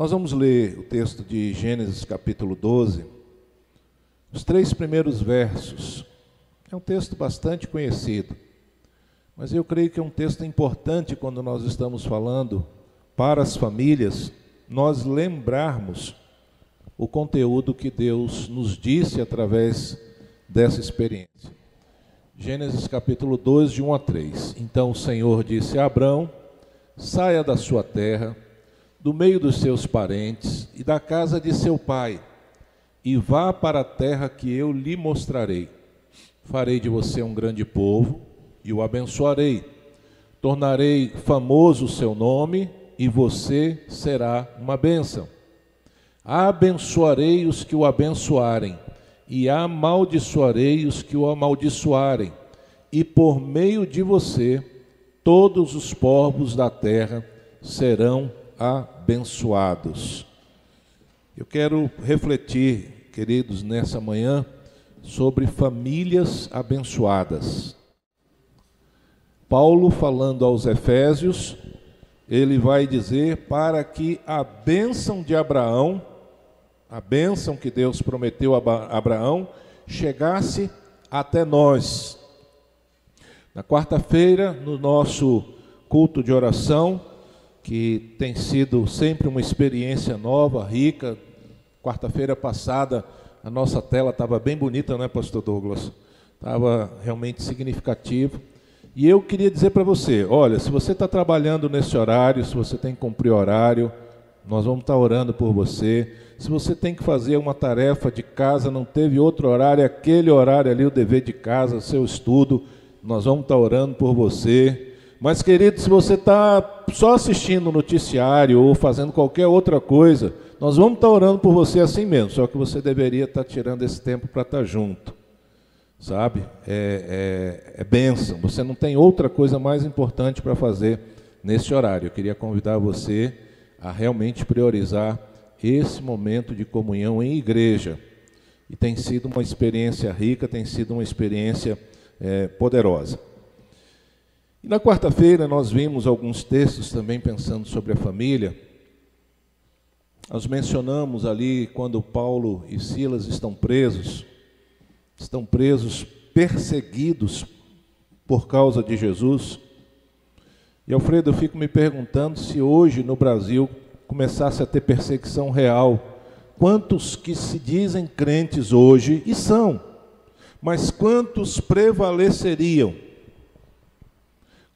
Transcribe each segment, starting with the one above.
Nós vamos ler o texto de Gênesis capítulo 12, os três primeiros versos. É um texto bastante conhecido, mas eu creio que é um texto importante quando nós estamos falando para as famílias, nós lembrarmos o conteúdo que Deus nos disse através dessa experiência. Gênesis capítulo 12, de 1 a 3. Então o Senhor disse a Abrão: Saia da sua terra do meio dos seus parentes e da casa de seu pai, e vá para a terra que eu lhe mostrarei. Farei de você um grande povo e o abençoarei. Tornarei famoso o seu nome e você será uma bênção. Abençoarei os que o abençoarem e amaldiçoarei os que o amaldiçoarem. E por meio de você, todos os povos da terra serão abençoados. Eu quero refletir, queridos, nessa manhã sobre famílias abençoadas. Paulo, falando aos Efésios, ele vai dizer para que a bênção de Abraão, a bênção que Deus prometeu a Abraão, chegasse até nós. Na quarta-feira, no nosso culto de oração, que tem sido sempre uma experiência nova, rica. Quarta-feira passada, a nossa tela estava bem bonita, não é, Pastor Douglas? Estava realmente significativo. E eu queria dizer para você: olha, se você está trabalhando nesse horário, se você tem que cumprir horário, nós vamos estar tá orando por você. Se você tem que fazer uma tarefa de casa, não teve outro horário, aquele horário ali, o dever de casa, seu estudo, nós vamos estar tá orando por você. Mas, querido, se você está só assistindo o noticiário ou fazendo qualquer outra coisa, nós vamos estar orando por você assim mesmo, só que você deveria estar tirando esse tempo para estar junto. Sabe? É, é, é bênção. Você não tem outra coisa mais importante para fazer nesse horário. Eu queria convidar você a realmente priorizar esse momento de comunhão em igreja. E tem sido uma experiência rica, tem sido uma experiência é, poderosa. E na quarta-feira nós vimos alguns textos também pensando sobre a família. Nós mencionamos ali quando Paulo e Silas estão presos, estão presos, perseguidos por causa de Jesus. E Alfredo, eu fico me perguntando se hoje no Brasil começasse a ter perseguição real, quantos que se dizem crentes hoje, e são, mas quantos prevaleceriam?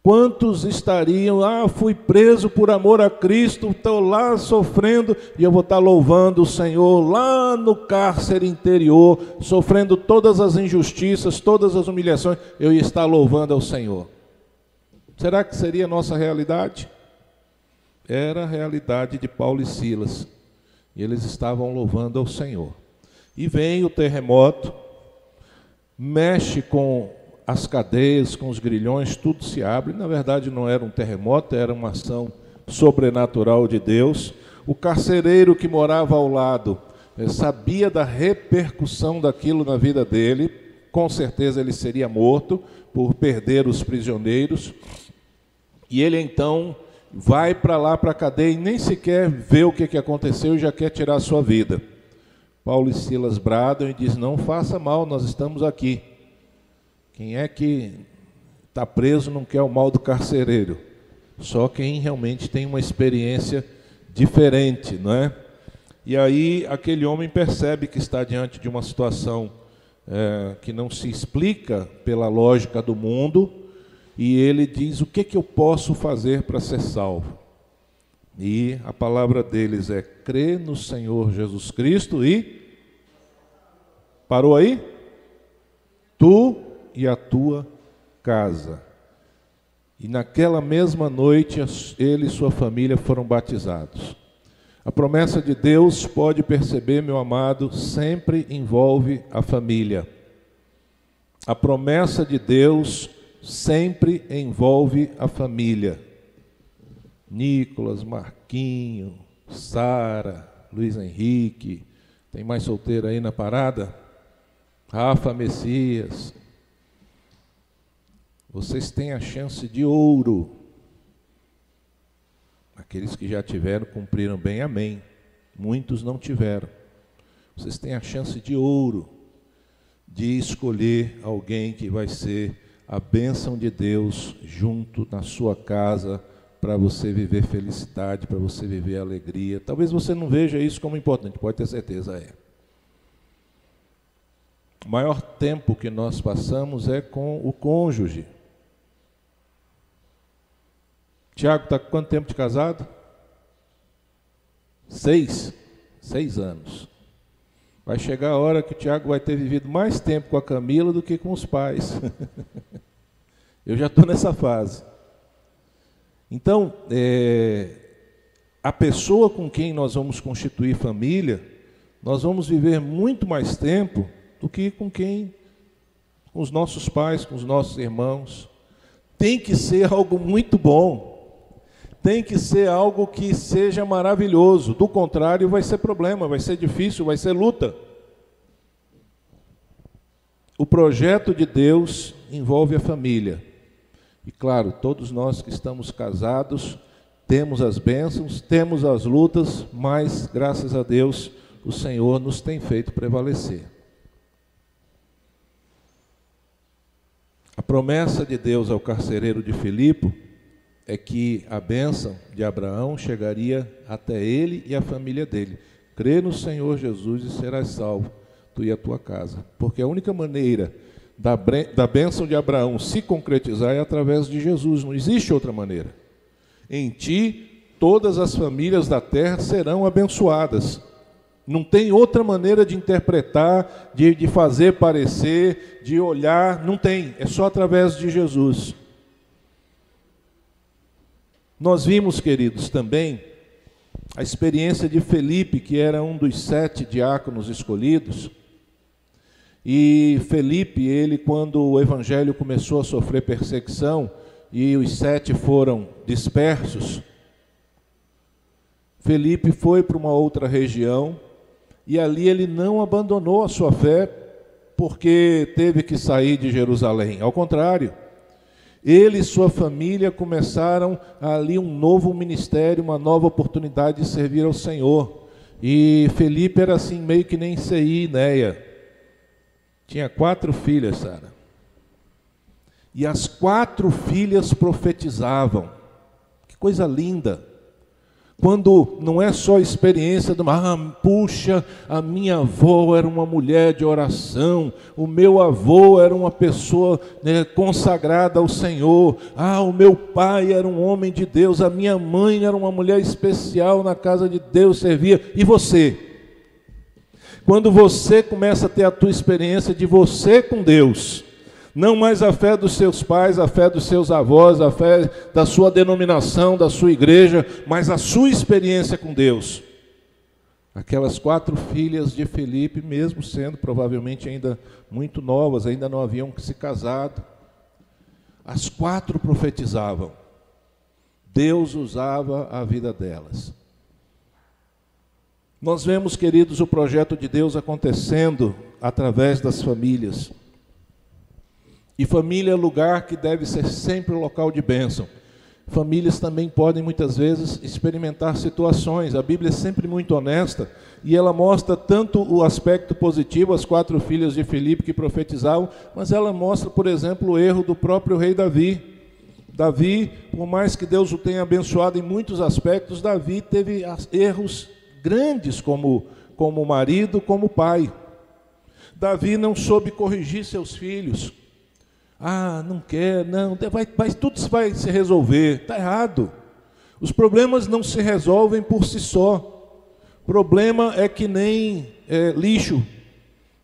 Quantos estariam, ah, fui preso por amor a Cristo, estou lá sofrendo e eu vou estar louvando o Senhor lá no cárcere interior, sofrendo todas as injustiças, todas as humilhações, eu ia estar louvando ao Senhor. Será que seria a nossa realidade? Era a realidade de Paulo e Silas, e eles estavam louvando ao Senhor. E vem o terremoto, mexe com as cadeias, com os grilhões, tudo se abre. Na verdade, não era um terremoto, era uma ação sobrenatural de Deus. O carcereiro que morava ao lado eh, sabia da repercussão daquilo na vida dele, com certeza ele seria morto por perder os prisioneiros. E ele então vai para lá para a cadeia e nem sequer vê o que, que aconteceu e já quer tirar a sua vida. Paulo e Silas bradam e diz: Não faça mal, nós estamos aqui. Quem é que está preso não quer o mal do carcereiro? Só quem realmente tem uma experiência diferente, não é? E aí aquele homem percebe que está diante de uma situação é, que não se explica pela lógica do mundo, e ele diz: O que, que eu posso fazer para ser salvo? E a palavra deles é: crê no Senhor Jesus Cristo e. Parou aí? Tu e a tua casa. E naquela mesma noite, ele e sua família foram batizados. A promessa de Deus, pode perceber, meu amado, sempre envolve a família. A promessa de Deus sempre envolve a família. Nicolas, Marquinho, Sara, Luiz Henrique, tem mais solteiro aí na parada? Rafa Messias, vocês têm a chance de ouro. Aqueles que já tiveram, cumpriram bem, amém. Muitos não tiveram. Vocês têm a chance de ouro de escolher alguém que vai ser a bênção de Deus junto na sua casa para você viver felicidade, para você viver alegria. Talvez você não veja isso como importante, pode ter certeza é. O maior tempo que nós passamos é com o cônjuge. Tiago está com quanto tempo de casado? Seis. Seis anos. Vai chegar a hora que o Tiago vai ter vivido mais tempo com a Camila do que com os pais. Eu já estou nessa fase. Então, é, a pessoa com quem nós vamos constituir família, nós vamos viver muito mais tempo do que com quem, com os nossos pais, com os nossos irmãos. Tem que ser algo muito bom tem que ser algo que seja maravilhoso. Do contrário, vai ser problema, vai ser difícil, vai ser luta. O projeto de Deus envolve a família. E claro, todos nós que estamos casados temos as bênçãos, temos as lutas, mas graças a Deus o Senhor nos tem feito prevalecer. A promessa de Deus ao carcereiro de Filipe é que a bênção de Abraão chegaria até ele e a família dele. Crê no Senhor Jesus e serás salvo, tu e a tua casa. Porque a única maneira da, da bênção de Abraão se concretizar é através de Jesus, não existe outra maneira. Em ti, todas as famílias da terra serão abençoadas. Não tem outra maneira de interpretar, de, de fazer parecer, de olhar, não tem, é só através de Jesus. Nós vimos, queridos, também a experiência de Felipe, que era um dos sete diáconos escolhidos. E Felipe, ele, quando o evangelho começou a sofrer perseguição e os sete foram dispersos, Felipe foi para uma outra região e ali ele não abandonou a sua fé porque teve que sair de Jerusalém. Ao contrário, ele e sua família começaram ali um novo ministério, uma nova oportunidade de servir ao Senhor. E Felipe era assim, meio que nem CI, Neia. Tinha quatro filhas, Sara. E as quatro filhas profetizavam. Que coisa linda. Quando não é só a experiência de uma, ah, puxa, a minha avó era uma mulher de oração, o meu avô era uma pessoa né, consagrada ao Senhor, ah, o meu pai era um homem de Deus, a minha mãe era uma mulher especial na casa de Deus, servia, e você? Quando você começa a ter a tua experiência de você com Deus, não mais a fé dos seus pais, a fé dos seus avós, a fé da sua denominação, da sua igreja, mas a sua experiência com Deus. Aquelas quatro filhas de Felipe, mesmo sendo provavelmente ainda muito novas, ainda não haviam se casado, as quatro profetizavam. Deus usava a vida delas. Nós vemos, queridos, o projeto de Deus acontecendo através das famílias. E família é lugar que deve ser sempre local de bênção. Famílias também podem muitas vezes experimentar situações. A Bíblia é sempre muito honesta e ela mostra tanto o aspecto positivo, as quatro filhas de Filipe que profetizavam, mas ela mostra, por exemplo, o erro do próprio rei Davi. Davi, por mais que Deus o tenha abençoado em muitos aspectos, Davi teve erros grandes como, como marido, como pai. Davi não soube corrigir seus filhos. Ah, não quer, não, vai, vai, tudo vai se resolver. Está errado. Os problemas não se resolvem por si só. Problema é que nem é, lixo.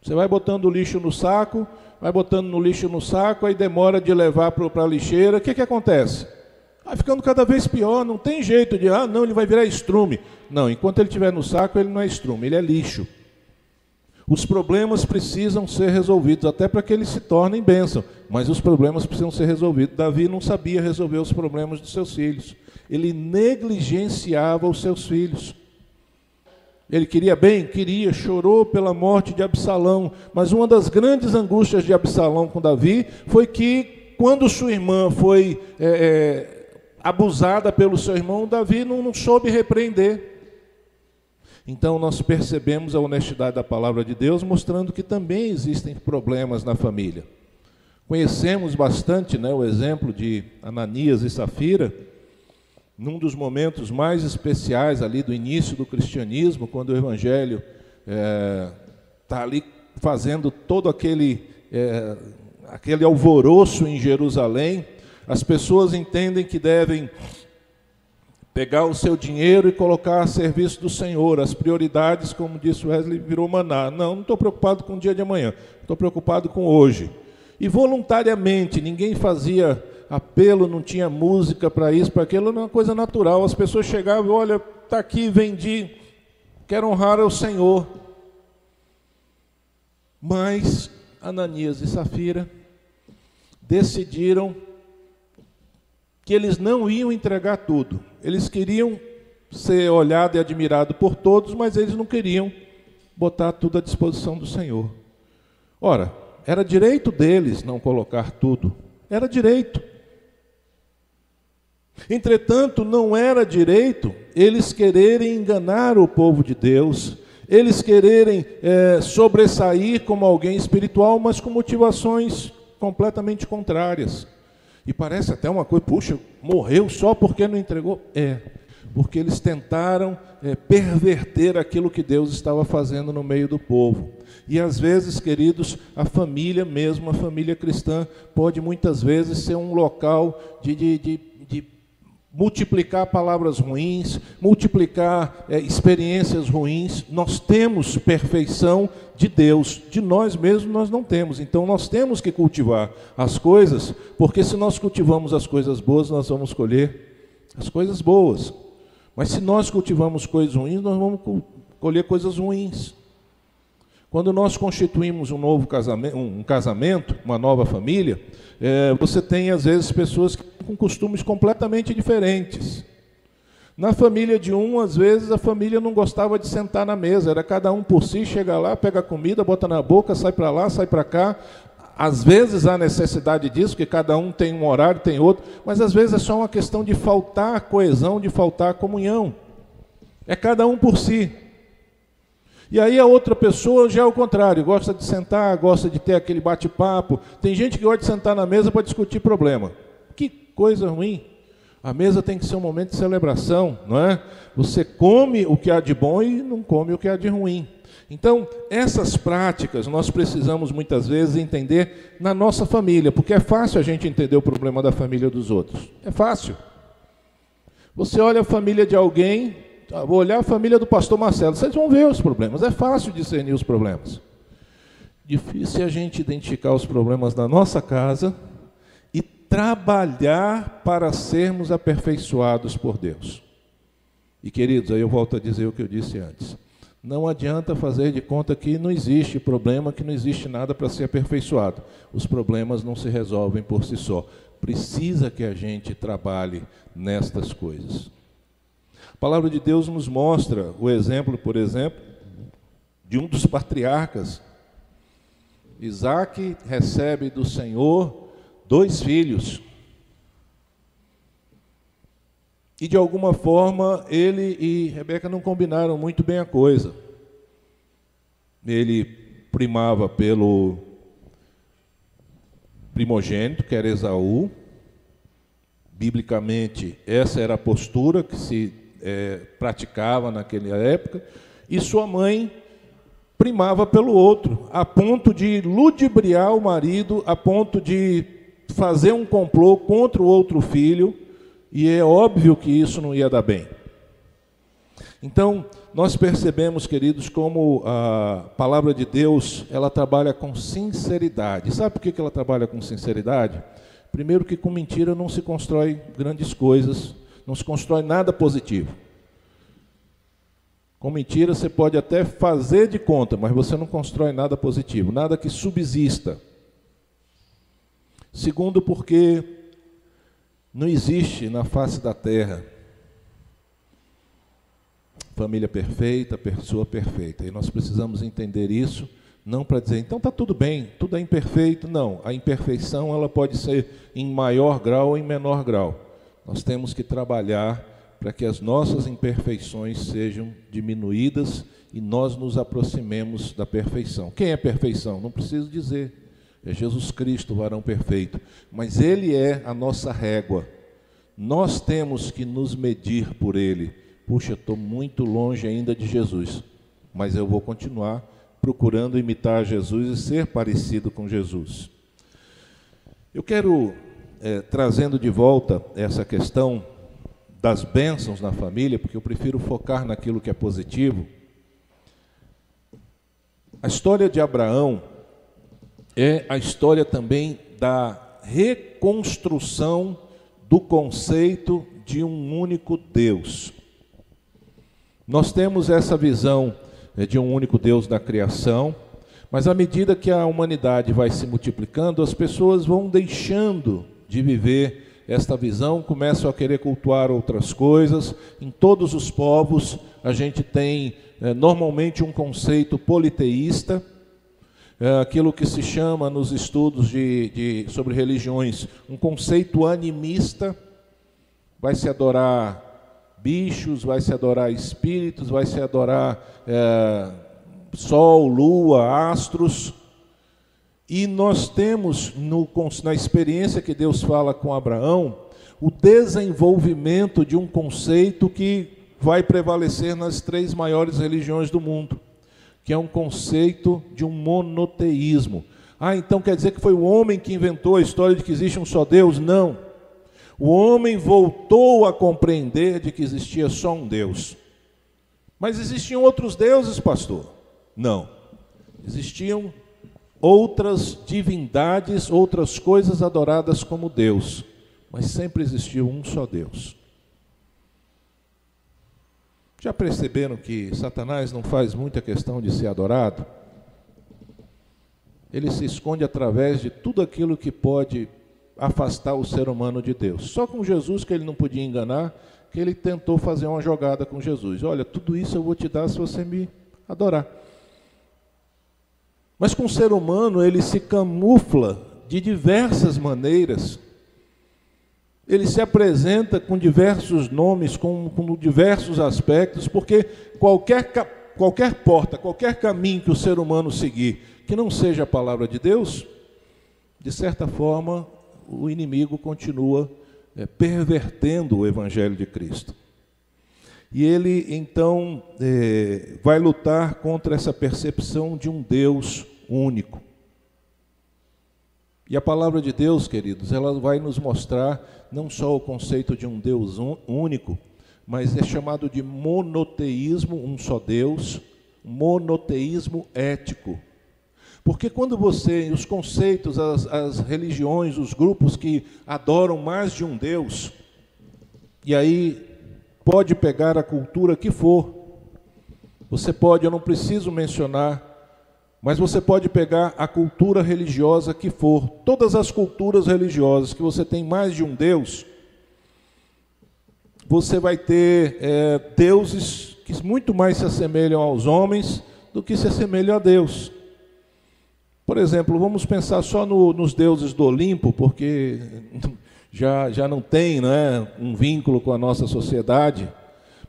Você vai botando o lixo no saco, vai botando no lixo no saco, aí demora de levar para a lixeira. O que, que acontece? Vai ficando cada vez pior, não tem jeito de, ah, não, ele vai virar estrume. Não, enquanto ele estiver no saco, ele não é estrume, ele é lixo. Os problemas precisam ser resolvidos, até para que eles se tornem bênção, mas os problemas precisam ser resolvidos. Davi não sabia resolver os problemas dos seus filhos, ele negligenciava os seus filhos. Ele queria bem? Queria, chorou pela morte de Absalão, mas uma das grandes angústias de Absalão com Davi foi que, quando sua irmã foi é, é, abusada pelo seu irmão, Davi não, não soube repreender. Então nós percebemos a honestidade da palavra de Deus, mostrando que também existem problemas na família. Conhecemos bastante né, o exemplo de Ananias e Safira, num dos momentos mais especiais ali do início do cristianismo, quando o Evangelho está é, tá ali fazendo todo aquele, é, aquele alvoroço em Jerusalém, as pessoas entendem que devem pegar o seu dinheiro e colocar a serviço do Senhor. As prioridades, como disse Wesley, virou maná. Não, não estou preocupado com o dia de amanhã, estou preocupado com hoje. E voluntariamente, ninguém fazia apelo, não tinha música para isso, para aquilo, era uma coisa natural. As pessoas chegavam, olha, está aqui, vendi, quero honrar ao Senhor. Mas Ananias e Safira decidiram que eles não iam entregar tudo. Eles queriam ser olhado e admirado por todos, mas eles não queriam botar tudo à disposição do Senhor. Ora, era direito deles não colocar tudo. Era direito. Entretanto, não era direito eles quererem enganar o povo de Deus, eles quererem é, sobressair como alguém espiritual, mas com motivações completamente contrárias. E parece até uma coisa, puxa, morreu só porque não entregou? É, porque eles tentaram é, perverter aquilo que Deus estava fazendo no meio do povo. E às vezes, queridos, a família mesmo, a família cristã, pode muitas vezes ser um local de, de, de, de multiplicar palavras ruins, multiplicar é, experiências ruins. Nós temos perfeição de Deus, de nós mesmos nós não temos. Então nós temos que cultivar as coisas, porque se nós cultivamos as coisas boas, nós vamos colher as coisas boas. Mas se nós cultivamos coisas ruins, nós vamos colher coisas ruins. Quando nós constituímos um novo casamento, um casamento uma nova família, é, você tem às vezes pessoas com costumes completamente diferentes. Na família de um, às vezes a família não gostava de sentar na mesa, era cada um por si, chega lá, pega a comida, bota na boca, sai para lá, sai para cá. Às vezes há necessidade disso, que cada um tem um horário, tem outro, mas às vezes é só uma questão de faltar coesão, de faltar comunhão. É cada um por si. E aí a outra pessoa já é o contrário, gosta de sentar, gosta de ter aquele bate-papo. Tem gente que gosta de sentar na mesa para discutir problema. Que coisa ruim. A mesa tem que ser um momento de celebração, não é? Você come o que há de bom e não come o que há de ruim. Então, essas práticas nós precisamos muitas vezes entender na nossa família, porque é fácil a gente entender o problema da família dos outros. É fácil. Você olha a família de alguém, Tá, vou olhar a família do pastor Marcelo, vocês vão ver os problemas. É fácil discernir os problemas. Difícil é a gente identificar os problemas da nossa casa e trabalhar para sermos aperfeiçoados por Deus. E queridos, aí eu volto a dizer o que eu disse antes. Não adianta fazer de conta que não existe problema, que não existe nada para ser aperfeiçoado. Os problemas não se resolvem por si só. Precisa que a gente trabalhe nestas coisas. A palavra de Deus nos mostra o exemplo, por exemplo, de um dos patriarcas. Isaac recebe do Senhor dois filhos. E de alguma forma ele e Rebeca não combinaram muito bem a coisa. Ele primava pelo primogênito, que era Esaú. Biblicamente, essa era a postura que se é, praticava naquela época, e sua mãe primava pelo outro, a ponto de ludibriar o marido, a ponto de fazer um complô contra o outro filho, e é óbvio que isso não ia dar bem. Então, nós percebemos, queridos, como a palavra de Deus, ela trabalha com sinceridade. Sabe por que ela trabalha com sinceridade? Primeiro que com mentira não se constrói grandes coisas, não se constrói nada positivo. Com mentira você pode até fazer de conta, mas você não constrói nada positivo, nada que subsista. Segundo, porque não existe na face da terra família perfeita, pessoa perfeita. E nós precisamos entender isso, não para dizer, então está tudo bem, tudo é imperfeito. Não, a imperfeição ela pode ser em maior grau ou em menor grau. Nós temos que trabalhar para que as nossas imperfeições sejam diminuídas e nós nos aproximemos da perfeição. Quem é perfeição? Não preciso dizer. É Jesus Cristo, o varão perfeito. Mas Ele é a nossa régua. Nós temos que nos medir por Ele. Puxa, estou muito longe ainda de Jesus, mas eu vou continuar procurando imitar Jesus e ser parecido com Jesus. Eu quero, é, trazendo de volta essa questão das bênçãos na família, porque eu prefiro focar naquilo que é positivo. A história de Abraão é a história também da reconstrução do conceito de um único Deus. Nós temos essa visão né, de um único Deus da criação, mas à medida que a humanidade vai se multiplicando, as pessoas vão deixando de viver esta visão, começam a querer cultuar outras coisas. Em todos os povos, a gente tem é, normalmente um conceito politeísta, é, aquilo que se chama nos estudos de, de, sobre religiões, um conceito animista. Vai se adorar bichos, vai se adorar espíritos, vai se adorar é, sol, lua, astros. E nós temos no, na experiência que Deus fala com Abraão o desenvolvimento de um conceito que vai prevalecer nas três maiores religiões do mundo, que é um conceito de um monoteísmo. Ah, então quer dizer que foi o homem que inventou a história de que existe um só Deus? Não. O homem voltou a compreender de que existia só um Deus. Mas existiam outros deuses, pastor? Não. Existiam outras divindades, outras coisas adoradas como Deus. Mas sempre existiu um só Deus. Já perceberam que Satanás não faz muita questão de ser adorado? Ele se esconde através de tudo aquilo que pode afastar o ser humano de Deus. Só com Jesus que ele não podia enganar, que ele tentou fazer uma jogada com Jesus. Olha, tudo isso eu vou te dar se você me adorar. Mas com o ser humano ele se camufla de diversas maneiras. Ele se apresenta com diversos nomes, com, com diversos aspectos, porque qualquer, qualquer porta, qualquer caminho que o ser humano seguir, que não seja a palavra de Deus, de certa forma o inimigo continua é, pervertendo o Evangelho de Cristo. E ele então é, vai lutar contra essa percepção de um Deus único. E a palavra de Deus, queridos, ela vai nos mostrar não só o conceito de um Deus único, mas é chamado de monoteísmo, um só Deus, monoteísmo ético. Porque quando você, os conceitos, as, as religiões, os grupos que adoram mais de um Deus, e aí pode pegar a cultura que for, você pode, eu não preciso mencionar, mas você pode pegar a cultura religiosa que for, todas as culturas religiosas que você tem mais de um Deus, você vai ter é, deuses que muito mais se assemelham aos homens do que se assemelham a Deus. Por exemplo, vamos pensar só no, nos deuses do Olimpo, porque já, já não tem né, um vínculo com a nossa sociedade.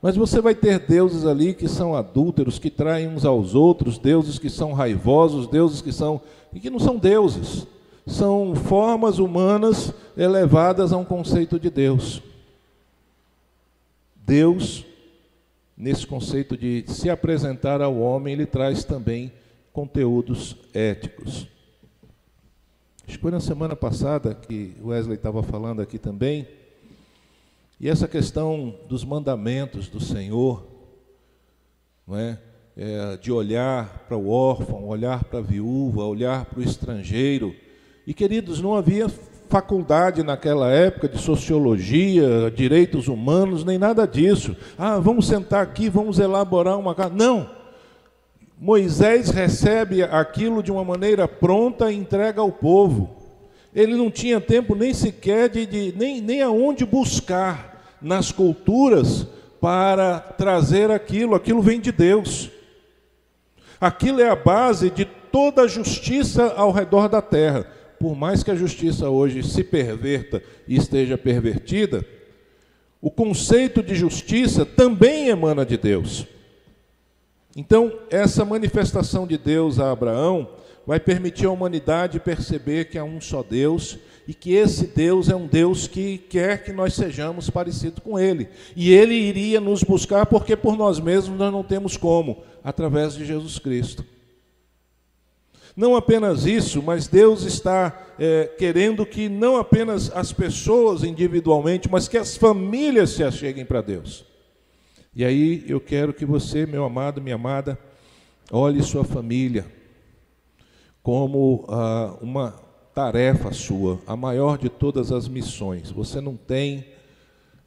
Mas você vai ter deuses ali que são adúlteros, que traem uns aos outros, deuses que são raivosos, deuses que são. e que não são deuses. São formas humanas elevadas a um conceito de Deus. Deus, nesse conceito de se apresentar ao homem, ele traz também conteúdos éticos. Acho que foi na semana passada que Wesley estava falando aqui também, e essa questão dos mandamentos do Senhor, não é? é de olhar para o órfão, olhar para a viúva, olhar para o estrangeiro. E queridos, não havia faculdade naquela época de sociologia, direitos humanos, nem nada disso. Ah, vamos sentar aqui, vamos elaborar uma casa. Não. Moisés recebe aquilo de uma maneira pronta e entrega ao povo. Ele não tinha tempo nem sequer de, de nem, nem aonde buscar nas culturas para trazer aquilo. Aquilo vem de Deus. Aquilo é a base de toda a justiça ao redor da terra. Por mais que a justiça hoje se perverta e esteja pervertida, o conceito de justiça também emana de Deus. Então, essa manifestação de Deus a Abraão vai permitir à humanidade perceber que há um só Deus e que esse Deus é um Deus que quer que nós sejamos parecidos com Ele. E Ele iria nos buscar porque por nós mesmos nós não temos como, através de Jesus Cristo. Não apenas isso, mas Deus está é, querendo que não apenas as pessoas individualmente, mas que as famílias se acheguem para Deus. E aí eu quero que você, meu amado, minha amada, olhe sua família como ah, uma tarefa sua, a maior de todas as missões. Você não tem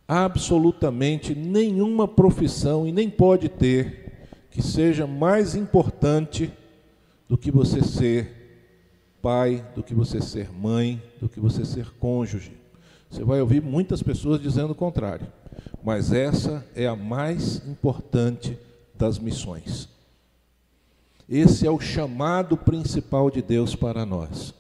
absolutamente nenhuma profissão e nem pode ter que seja mais importante do que você ser pai, do que você ser mãe, do que você ser cônjuge. Você vai ouvir muitas pessoas dizendo o contrário, mas essa é a mais importante das missões. Esse é o chamado principal de Deus para nós,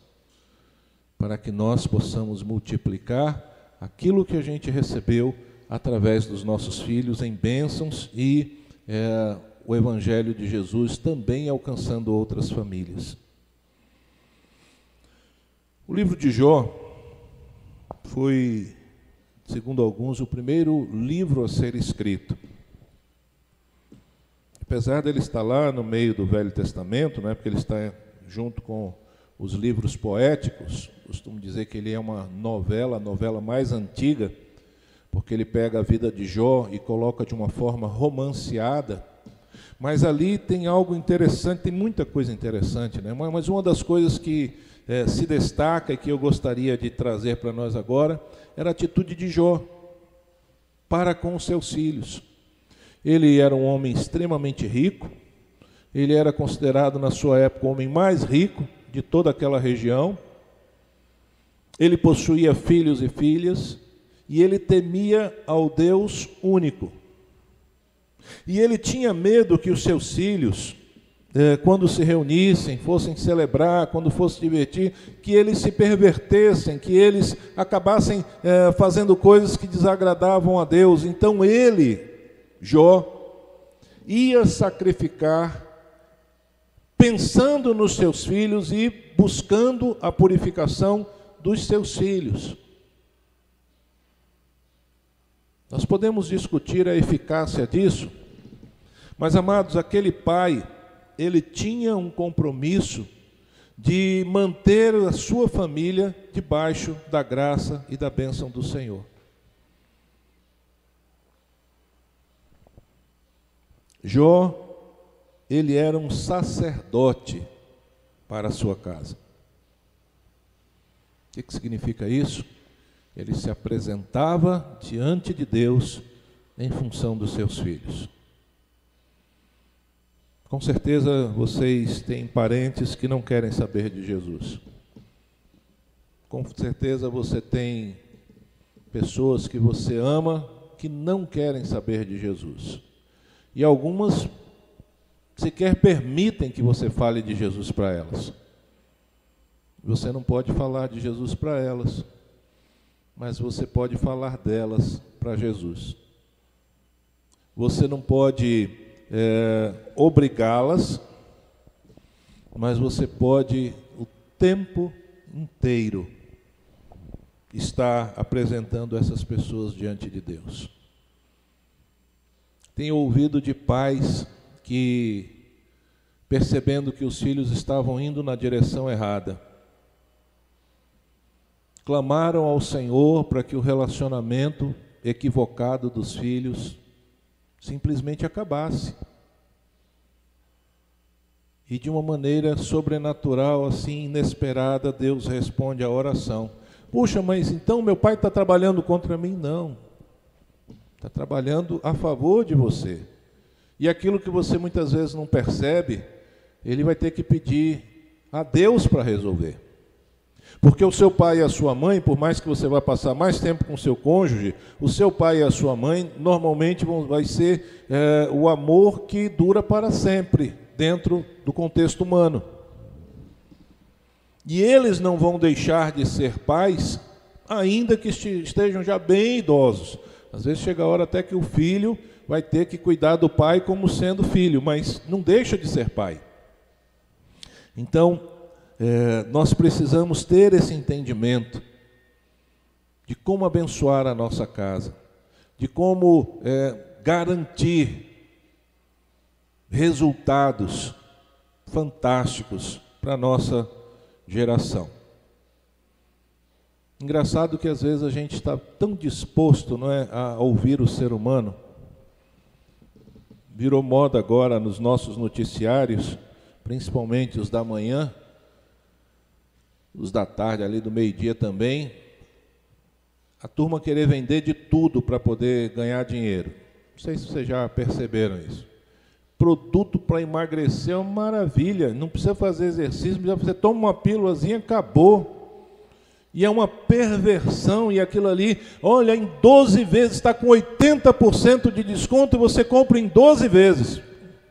para que nós possamos multiplicar aquilo que a gente recebeu através dos nossos filhos em bênçãos e é, o Evangelho de Jesus também alcançando outras famílias. O livro de Jó foi, segundo alguns, o primeiro livro a ser escrito. Apesar dele estar lá no meio do Velho Testamento, né, porque ele está junto com os livros poéticos, costumo dizer que ele é uma novela, a novela mais antiga, porque ele pega a vida de Jó e coloca de uma forma romanceada mas ali tem algo interessante, tem muita coisa interessante, né? mas uma das coisas que é, se destaca e que eu gostaria de trazer para nós agora era a atitude de Jó para com os seus filhos. Ele era um homem extremamente rico, ele era considerado na sua época o homem mais rico de toda aquela região. Ele possuía filhos e filhas e ele temia ao Deus único. E ele tinha medo que os seus filhos, eh, quando se reunissem, fossem celebrar, quando fossem divertir, que eles se pervertessem, que eles acabassem eh, fazendo coisas que desagradavam a Deus. Então ele, Jó, ia sacrificar, pensando nos seus filhos e buscando a purificação dos seus filhos. Nós podemos discutir a eficácia disso, mas amados, aquele pai, ele tinha um compromisso de manter a sua família debaixo da graça e da bênção do Senhor. Jó, ele era um sacerdote para a sua casa. O que, que significa isso? ele se apresentava diante de Deus em função dos seus filhos. Com certeza vocês têm parentes que não querem saber de Jesus. Com certeza você tem pessoas que você ama que não querem saber de Jesus. E algumas sequer permitem que você fale de Jesus para elas. Você não pode falar de Jesus para elas, mas você pode falar delas para Jesus. Você não pode é, obrigá-las, mas você pode o tempo inteiro estar apresentando essas pessoas diante de Deus. Tenho ouvido de pais que, percebendo que os filhos estavam indo na direção errada, clamaram ao Senhor para que o relacionamento equivocado dos filhos simplesmente acabasse. E de uma maneira sobrenatural, assim, inesperada, Deus responde à oração. Puxa, mas então meu pai está trabalhando contra mim? Não. Está trabalhando a favor de você. E aquilo que você muitas vezes não percebe, ele vai ter que pedir a Deus para resolver. Porque o seu pai e a sua mãe, por mais que você vá passar mais tempo com o seu cônjuge, o seu pai e a sua mãe normalmente vão, vai ser é, o amor que dura para sempre dentro do contexto humano. E eles não vão deixar de ser pais, ainda que estejam já bem idosos, Às vezes chega a hora até que o filho vai ter que cuidar do pai como sendo filho, mas não deixa de ser pai. Então, é, nós precisamos ter esse entendimento de como abençoar a nossa casa, de como é, garantir resultados fantásticos para a nossa geração. Engraçado que às vezes a gente está tão disposto não é, a ouvir o ser humano. Virou moda agora nos nossos noticiários, principalmente os da manhã, os da tarde, ali do meio-dia também, a turma querer vender de tudo para poder ganhar dinheiro. Não sei se vocês já perceberam isso. Produto para emagrecer é uma maravilha, não precisa fazer exercício, você toma uma pílulazinha, acabou. E é uma perversão, e aquilo ali, olha, em 12 vezes está com 80% de desconto e você compra em 12 vezes.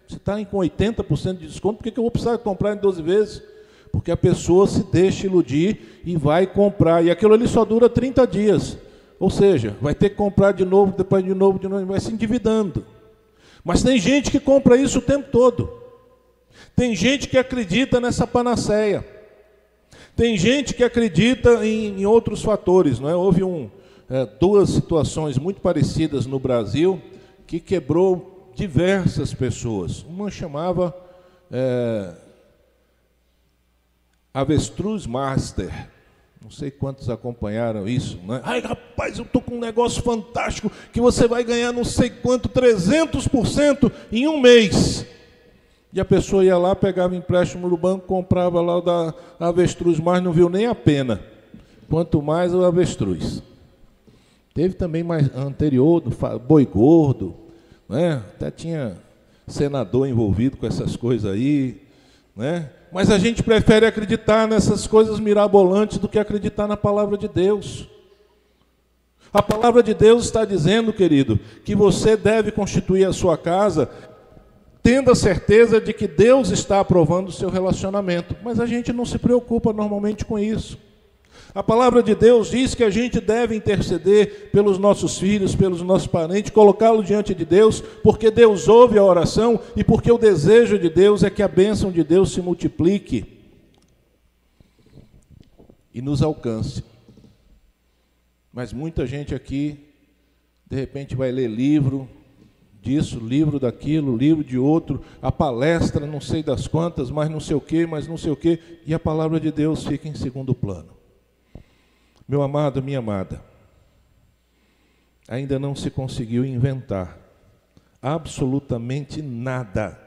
Se está com 80% de desconto, por que, que eu vou precisar comprar em 12 vezes? Porque a pessoa se deixa iludir e vai comprar. E aquilo ali só dura 30 dias. Ou seja, vai ter que comprar de novo, depois de novo, de novo, vai se endividando. Mas tem gente que compra isso o tempo todo. Tem gente que acredita nessa panaceia. Tem gente que acredita em, em outros fatores. Não é? Houve um, é, duas situações muito parecidas no Brasil que quebrou diversas pessoas. Uma chamava é, Avestruz Master. Não sei quantos acompanharam isso, né? Ai, rapaz, eu tô com um negócio fantástico que você vai ganhar não sei quanto, 300% em um mês. E a pessoa ia lá, pegava empréstimo no banco, comprava lá o da avestruz, mas não viu nem a pena. Quanto mais o avestruz. Teve também mais anterior, do boi gordo, né? até tinha senador envolvido com essas coisas aí. Né? Mas a gente prefere acreditar nessas coisas mirabolantes do que acreditar na palavra de Deus. A palavra de Deus está dizendo, querido, que você deve constituir a sua casa tendo a certeza de que Deus está aprovando o seu relacionamento. Mas a gente não se preocupa normalmente com isso. A palavra de Deus diz que a gente deve interceder pelos nossos filhos, pelos nossos parentes, colocá-los diante de Deus, porque Deus ouve a oração e porque o desejo de Deus é que a bênção de Deus se multiplique e nos alcance. Mas muita gente aqui, de repente, vai ler livro disso, livro daquilo, livro de outro, a palestra, não sei das quantas, mas não sei o que, mas não sei o que, e a palavra de Deus fica em segundo plano. Meu amado, minha amada, ainda não se conseguiu inventar absolutamente nada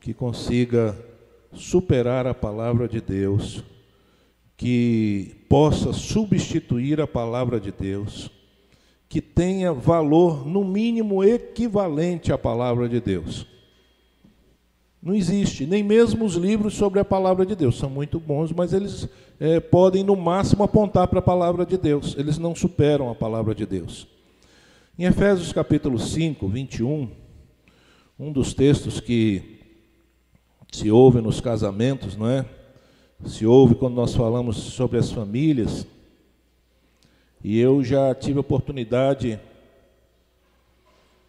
que consiga superar a palavra de Deus, que possa substituir a palavra de Deus, que tenha valor no mínimo equivalente à palavra de Deus. Não existe, nem mesmo os livros sobre a palavra de Deus. São muito bons, mas eles é, podem, no máximo, apontar para a palavra de Deus. Eles não superam a palavra de Deus. Em Efésios capítulo 5, 21, um dos textos que se ouve nos casamentos, não é? Se ouve quando nós falamos sobre as famílias. E eu já tive a oportunidade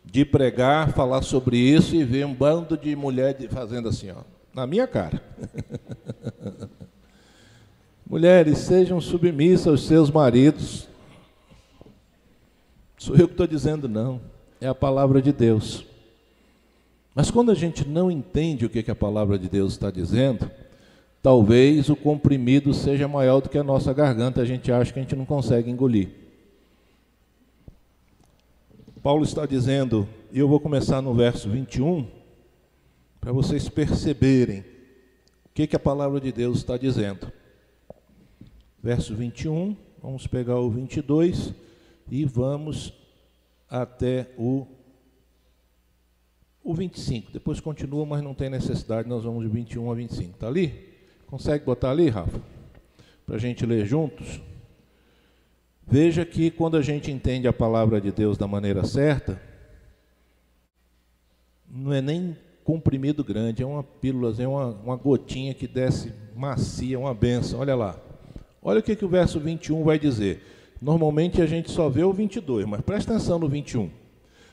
de pregar, falar sobre isso e ver um bando de mulheres fazendo assim, ó, na minha cara. Mulheres, sejam submissas aos seus maridos. Sou eu que estou dizendo, não. É a palavra de Deus. Mas quando a gente não entende o que, que a palavra de Deus está dizendo, talvez o comprimido seja maior do que a nossa garganta, a gente acha que a gente não consegue engolir. Paulo está dizendo, e eu vou começar no verso 21, para vocês perceberem o que, que a palavra de Deus está dizendo. Verso 21, vamos pegar o 22 e vamos até o, o 25. Depois continua, mas não tem necessidade, nós vamos de 21 a 25. Está ali? Consegue botar ali, Rafa? Para a gente ler juntos? Veja que quando a gente entende a palavra de Deus da maneira certa, não é nem comprimido grande, é uma pílula, é uma, uma gotinha que desce macia, uma benção. Olha lá. Olha o que, que o verso 21 vai dizer. Normalmente a gente só vê o 22, mas presta atenção no 21.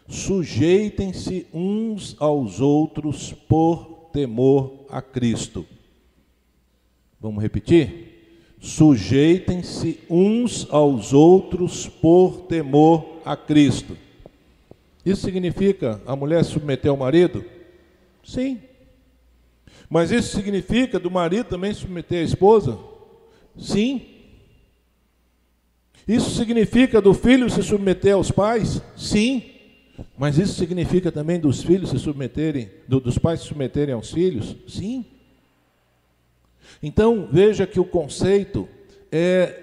Sujeitem-se uns aos outros por temor a Cristo. Vamos repetir? Sujeitem-se uns aos outros por temor a Cristo. Isso significa a mulher submeter ao marido? Sim. Mas isso significa do marido também submeter a esposa? Sim. Isso significa do filho se submeter aos pais? Sim. Mas isso significa também dos filhos se submeterem, do, dos pais se submeterem aos filhos? Sim. Então, veja que o conceito é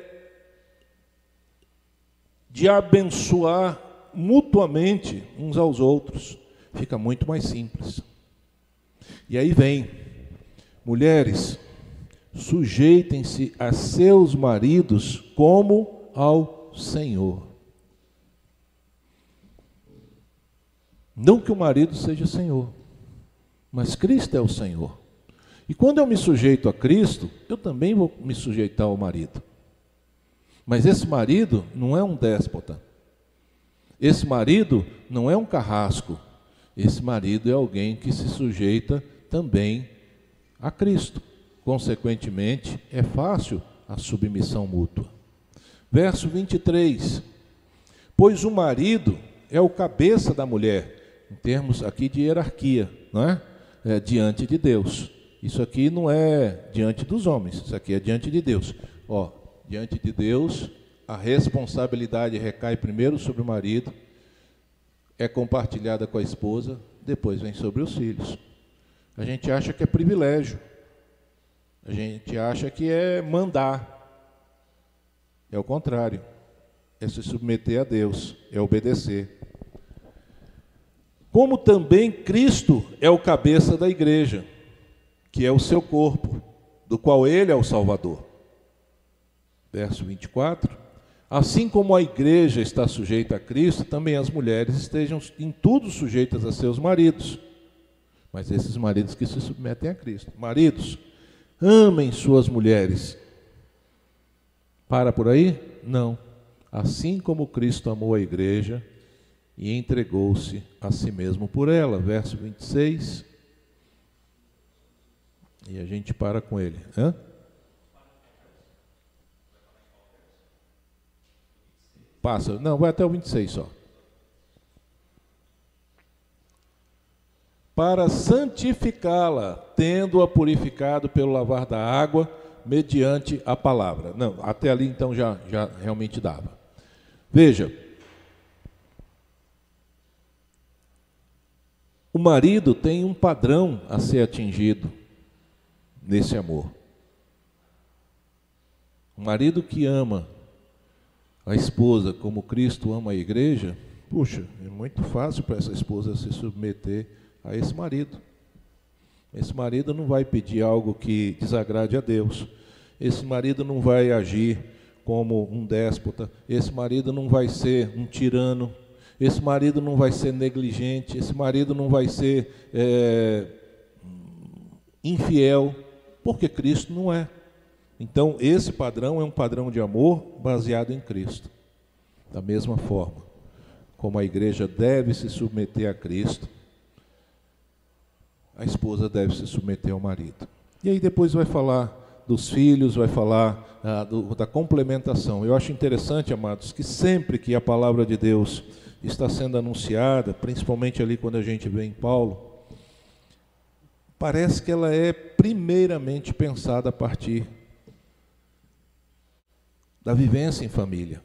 de abençoar mutuamente uns aos outros. Fica muito mais simples. E aí vem, mulheres, sujeitem-se a seus maridos como ao Senhor. Não que o marido seja Senhor, mas Cristo é o Senhor. E quando eu me sujeito a Cristo, eu também vou me sujeitar ao marido. Mas esse marido não é um déspota. Esse marido não é um carrasco. Esse marido é alguém que se sujeita também a Cristo. Consequentemente, é fácil a submissão mútua. Verso 23. Pois o marido é o cabeça da mulher, em termos aqui de hierarquia, não é? é? diante de Deus. Isso aqui não é diante dos homens, isso aqui é diante de Deus. Ó, diante de Deus, a responsabilidade recai primeiro sobre o marido, é compartilhada com a esposa, depois vem sobre os filhos. A gente acha que é privilégio. A gente acha que é mandar. É o contrário. É se submeter a Deus, é obedecer. Como também Cristo é o cabeça da igreja, que é o seu corpo, do qual ele é o Salvador. Verso 24. Assim como a igreja está sujeita a Cristo, também as mulheres estejam em tudo sujeitas a seus maridos. Mas esses maridos que se submetem a Cristo. Maridos, amem suas mulheres. Para por aí? Não. Assim como Cristo amou a igreja e entregou-se a si mesmo por ela. Verso 26. E a gente para com ele. Hã? Passa. Não, vai até o 26 só. para santificá-la, tendo-a purificado pelo lavar da água, mediante a palavra. Não, até ali então já, já realmente dava. Veja, o marido tem um padrão a ser atingido nesse amor. O marido que ama a esposa como Cristo ama a igreja, puxa, é muito fácil para essa esposa se submeter a esse marido. Esse marido não vai pedir algo que desagrade a Deus. Esse marido não vai agir como um déspota. Esse marido não vai ser um tirano. Esse marido não vai ser negligente. Esse marido não vai ser é, infiel, porque Cristo não é. Então, esse padrão é um padrão de amor baseado em Cristo. Da mesma forma, como a igreja deve se submeter a Cristo, a esposa deve se submeter ao marido. E aí depois vai falar dos filhos, vai falar ah, do, da complementação. Eu acho interessante, amados, que sempre que a palavra de Deus está sendo anunciada, principalmente ali quando a gente vê em Paulo, parece que ela é primeiramente pensada a partir da vivência em família.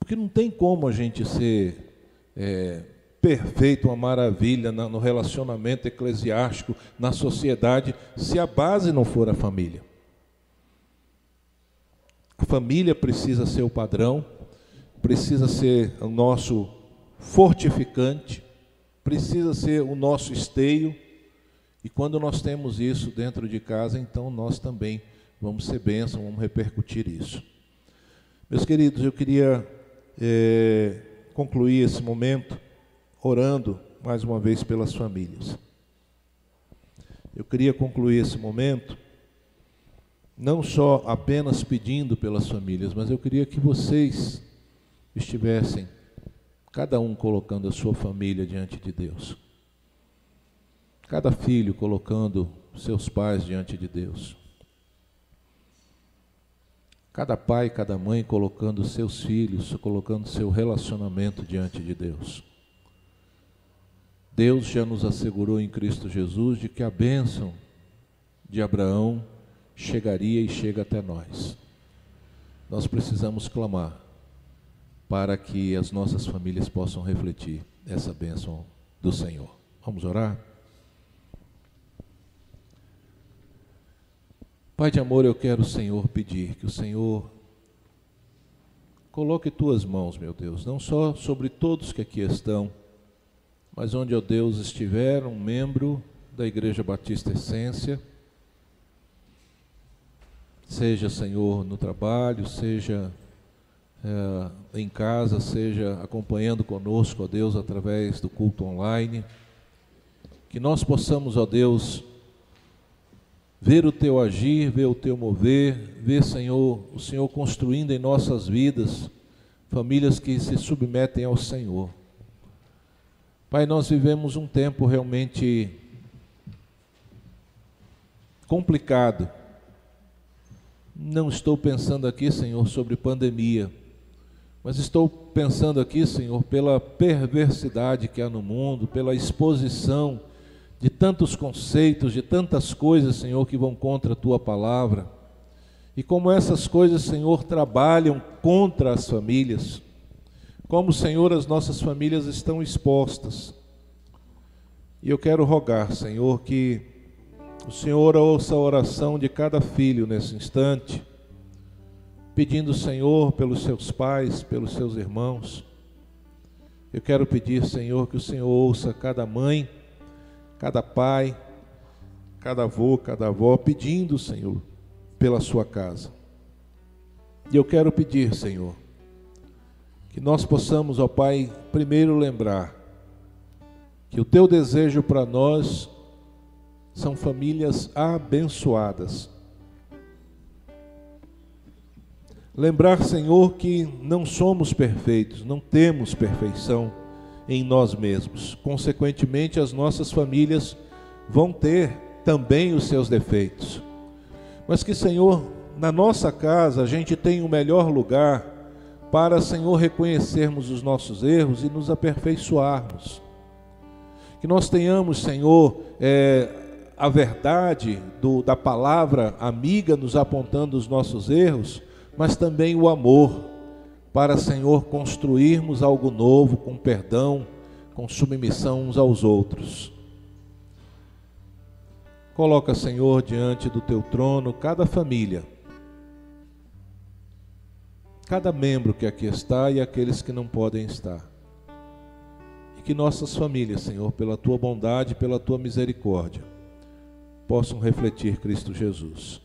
Porque não tem como a gente ser é, perfeito, uma maravilha no relacionamento eclesiástico, na sociedade, se a base não for a família. A família precisa ser o padrão, precisa ser o nosso fortificante, precisa ser o nosso esteio, e quando nós temos isso dentro de casa, então nós também vamos ser bênção, vamos repercutir isso. Meus queridos, eu queria é, concluir esse momento orando mais uma vez pelas famílias. Eu queria concluir esse momento não só apenas pedindo pelas famílias, mas eu queria que vocês estivessem, cada um colocando a sua família diante de Deus. Cada filho colocando seus pais diante de Deus. Cada pai, cada mãe colocando seus filhos, colocando seu relacionamento diante de Deus. Deus já nos assegurou em Cristo Jesus de que a bênção de Abraão chegaria e chega até nós. Nós precisamos clamar para que as nossas famílias possam refletir essa bênção do Senhor. Vamos orar? Pai de amor, eu quero, Senhor, pedir que o Senhor coloque tuas mãos, meu Deus, não só sobre todos que aqui estão, mas onde, ó Deus, estiver um membro da Igreja Batista Essência, seja, Senhor, no trabalho, seja é, em casa, seja acompanhando conosco, ó Deus, através do culto online, que nós possamos, ó Deus, ver o teu agir, ver o teu mover, ver, Senhor, o Senhor construindo em nossas vidas famílias que se submetem ao Senhor. Pai, nós vivemos um tempo realmente complicado. Não estou pensando aqui, Senhor, sobre pandemia, mas estou pensando aqui, Senhor, pela perversidade que há no mundo, pela exposição de tantos conceitos, de tantas coisas, Senhor, que vão contra a tua palavra. E como essas coisas, Senhor, trabalham contra as famílias. Como, Senhor, as nossas famílias estão expostas. E eu quero rogar, Senhor, que o Senhor ouça a oração de cada filho nesse instante, pedindo, Senhor, pelos seus pais, pelos seus irmãos. Eu quero pedir, Senhor, que o Senhor ouça cada mãe cada pai, cada avô, cada avó, pedindo, Senhor, pela sua casa. E eu quero pedir, Senhor, que nós possamos, ó Pai, primeiro lembrar que o teu desejo para nós são famílias abençoadas. Lembrar, Senhor, que não somos perfeitos, não temos perfeição em nós mesmos. Consequentemente, as nossas famílias vão ter também os seus defeitos. Mas que, Senhor, na nossa casa a gente tem o um melhor lugar para, Senhor, reconhecermos os nossos erros e nos aperfeiçoarmos. Que nós tenhamos, Senhor, é, a verdade do, da palavra amiga nos apontando os nossos erros, mas também o amor para, Senhor, construirmos algo novo com perdão, com submissão uns aos outros. Coloca, Senhor, diante do teu trono cada família, cada membro que aqui está e aqueles que não podem estar. E que nossas famílias, Senhor, pela tua bondade, pela tua misericórdia, possam refletir Cristo Jesus.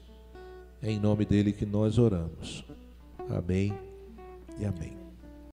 É em nome dele que nós oramos. Amém e amém.